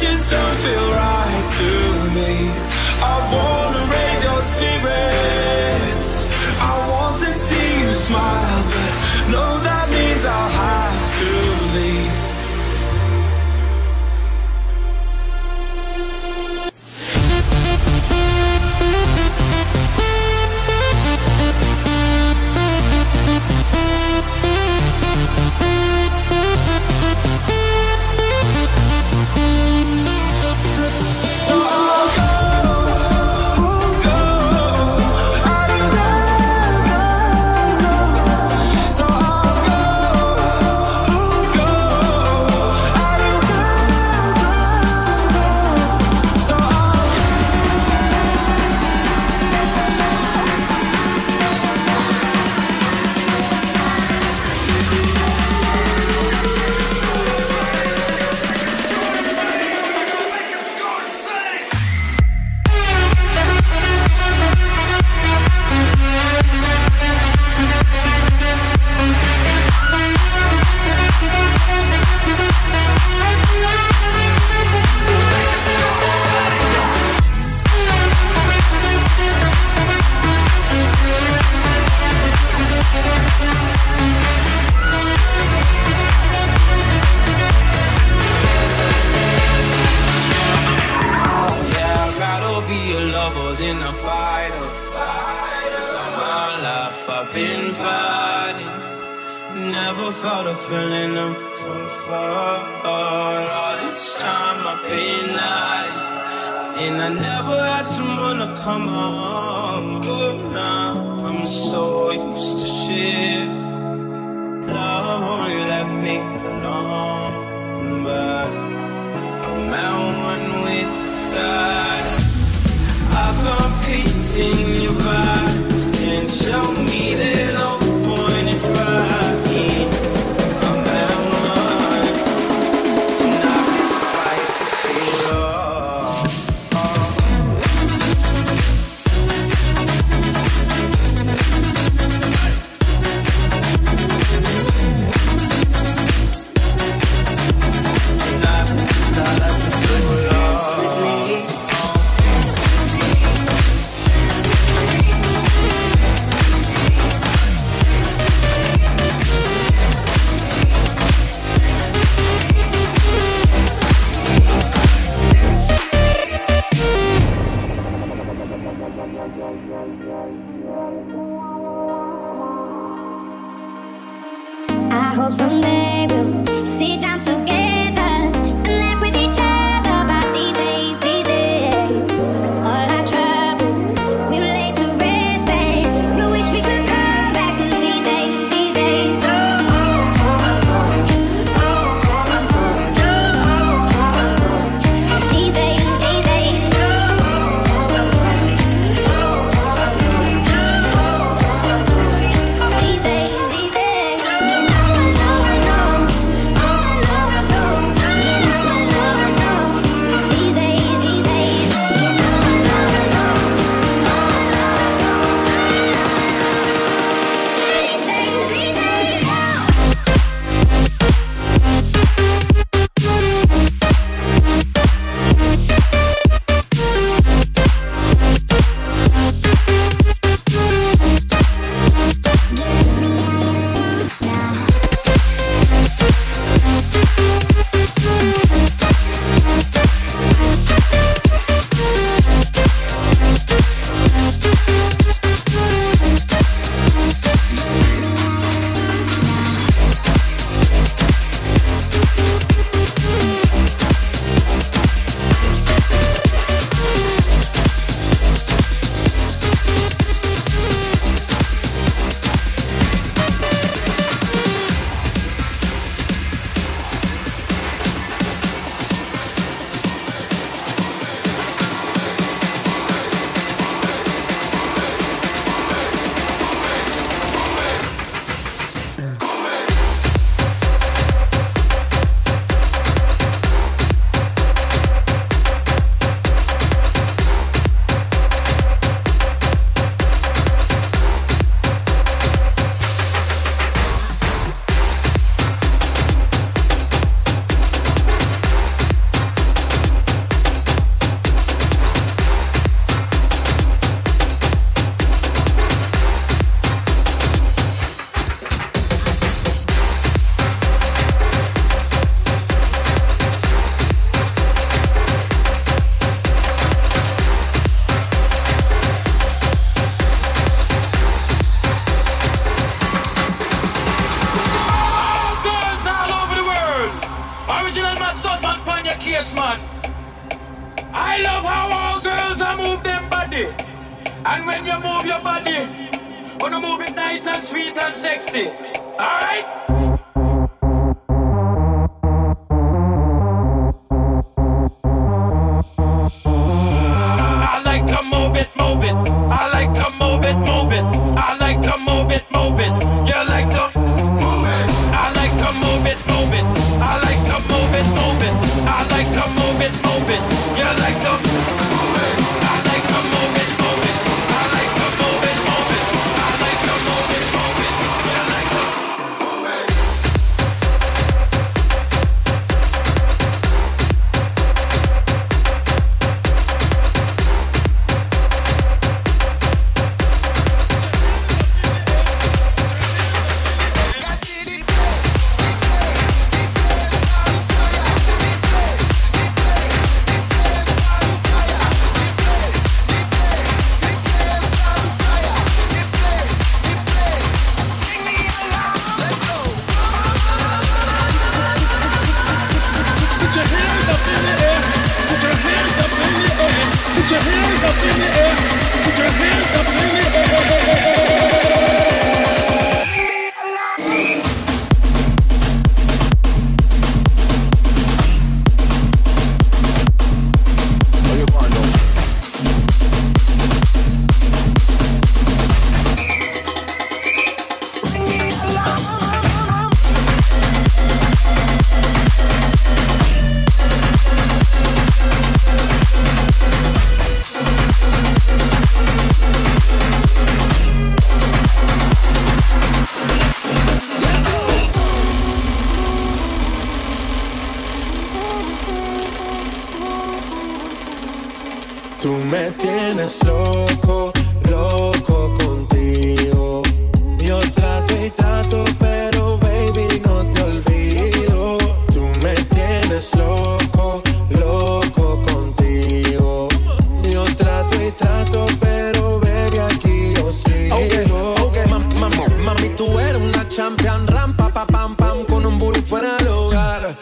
Just don't feel right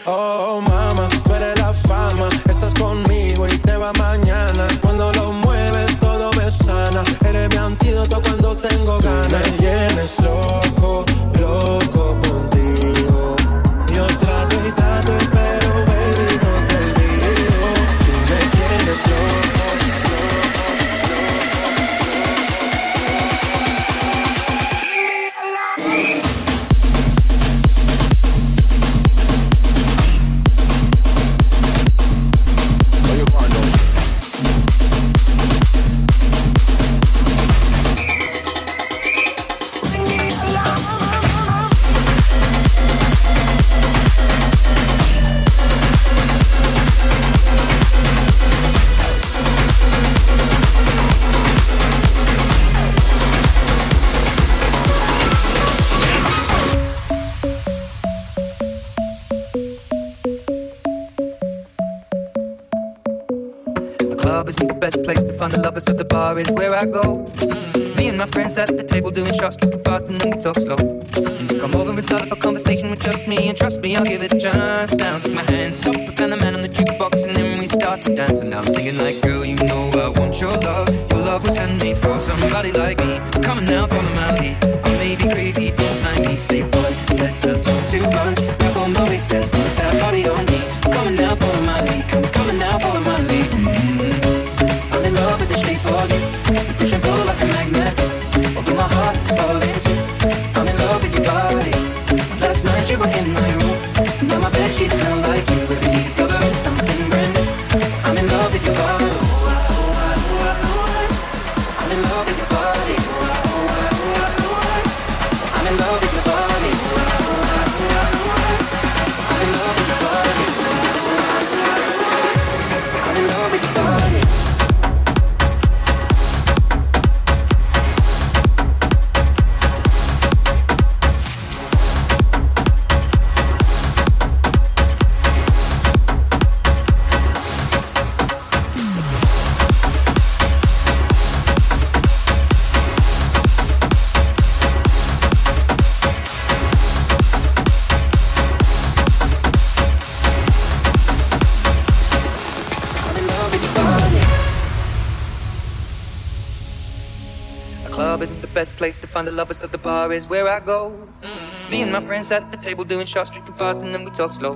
Oh, mama, lovers, the bar is where I go. Me and my friends at the table doing shots, drinking fast, and then we talk slow. Come over and start up a conversation with just me, and trust me, I'll give it a chance. Down, take my hand, stop, and the man on the jukebox, and then we start to dance. And I'm singing like, girl, you know I want your love. Your love was handmade for somebody like me. Come on now, follow my lead. I may be crazy, don't mind me. Say, boy, let's not talk too much. Grab on my waist and put that body on me. Place to find the lovers, so the bar is where I go. Me and my friends at the table doing shots, drinking fast, and then we talk slow.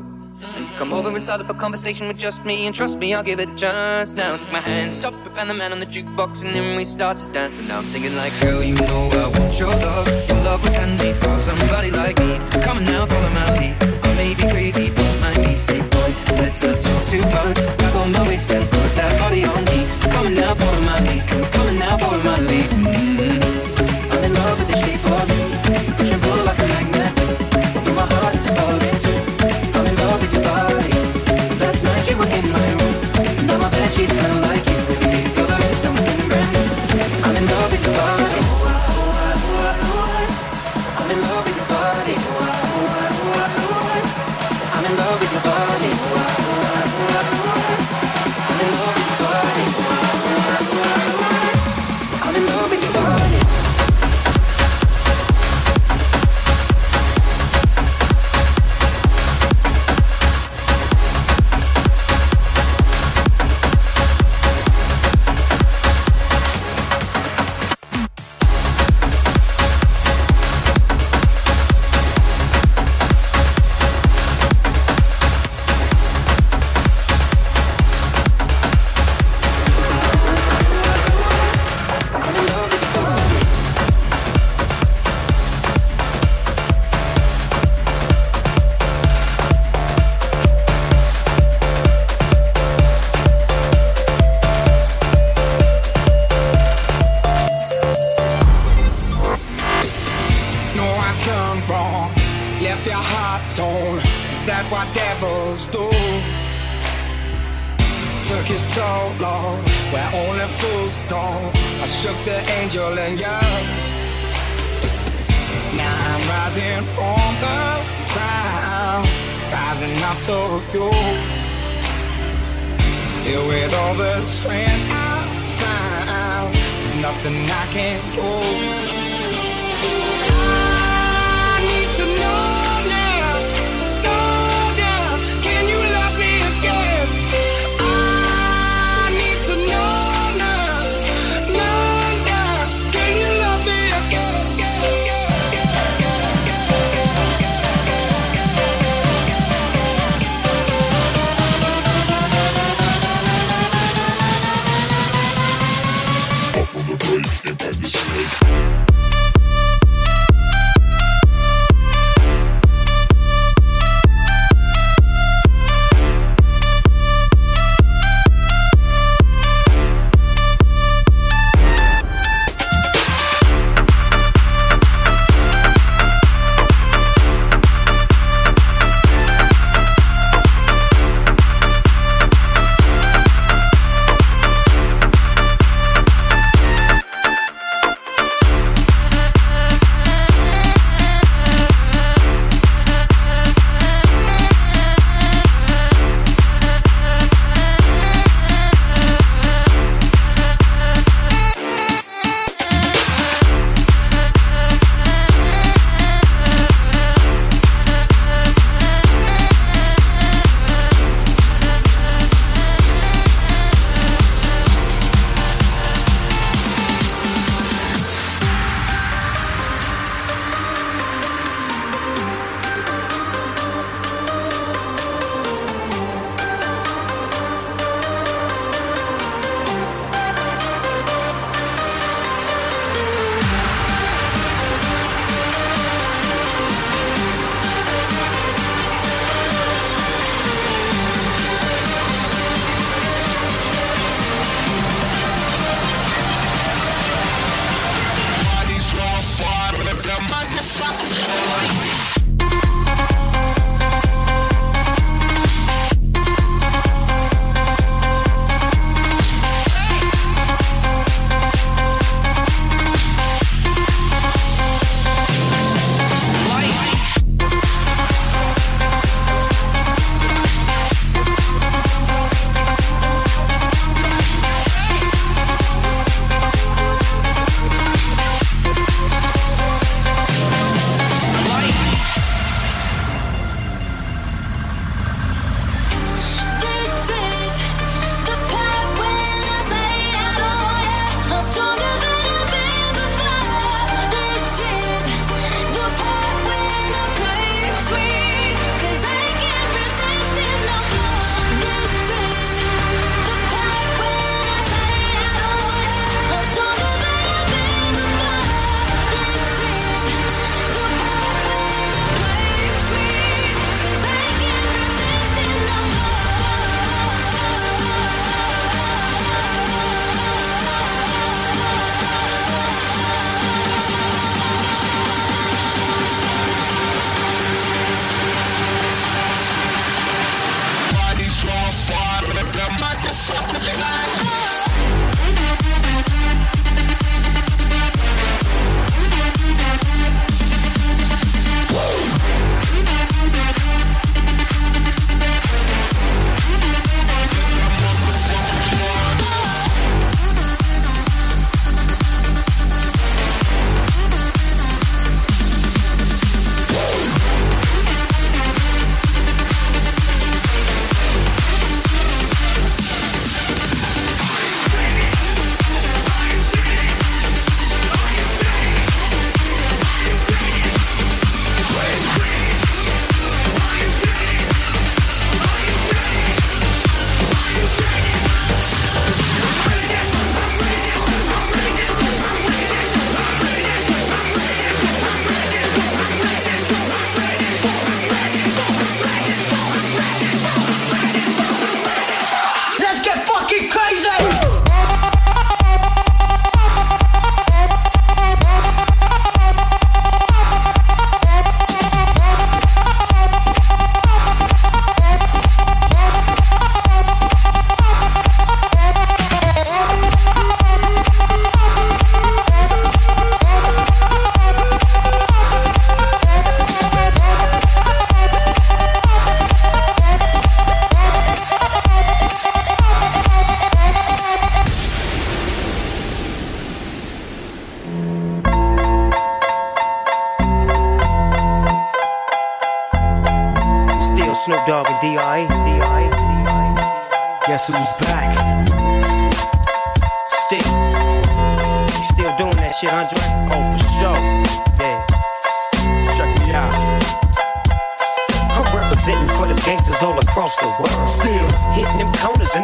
And you come over and start up a conversation with just me, and trust me, I'll give it a chance. Now take my hand, stop it, and the man on the jukebox, and then we start to dance. And now I'm singing like, girl, you know I want your love. Your love was handmade for somebody like me. Come on now, follow my lead. I may be crazy, don't mind me. Say, boy, let's not talk too much. Grab on my waist and put that body on me. Come on now, follow my lead. Come on now, follow my lead. Long, where only fools go. I shook the angel and you. Now I'm rising from the ground, rising up to you. Filled with all the strength I found, there's nothing I can't do.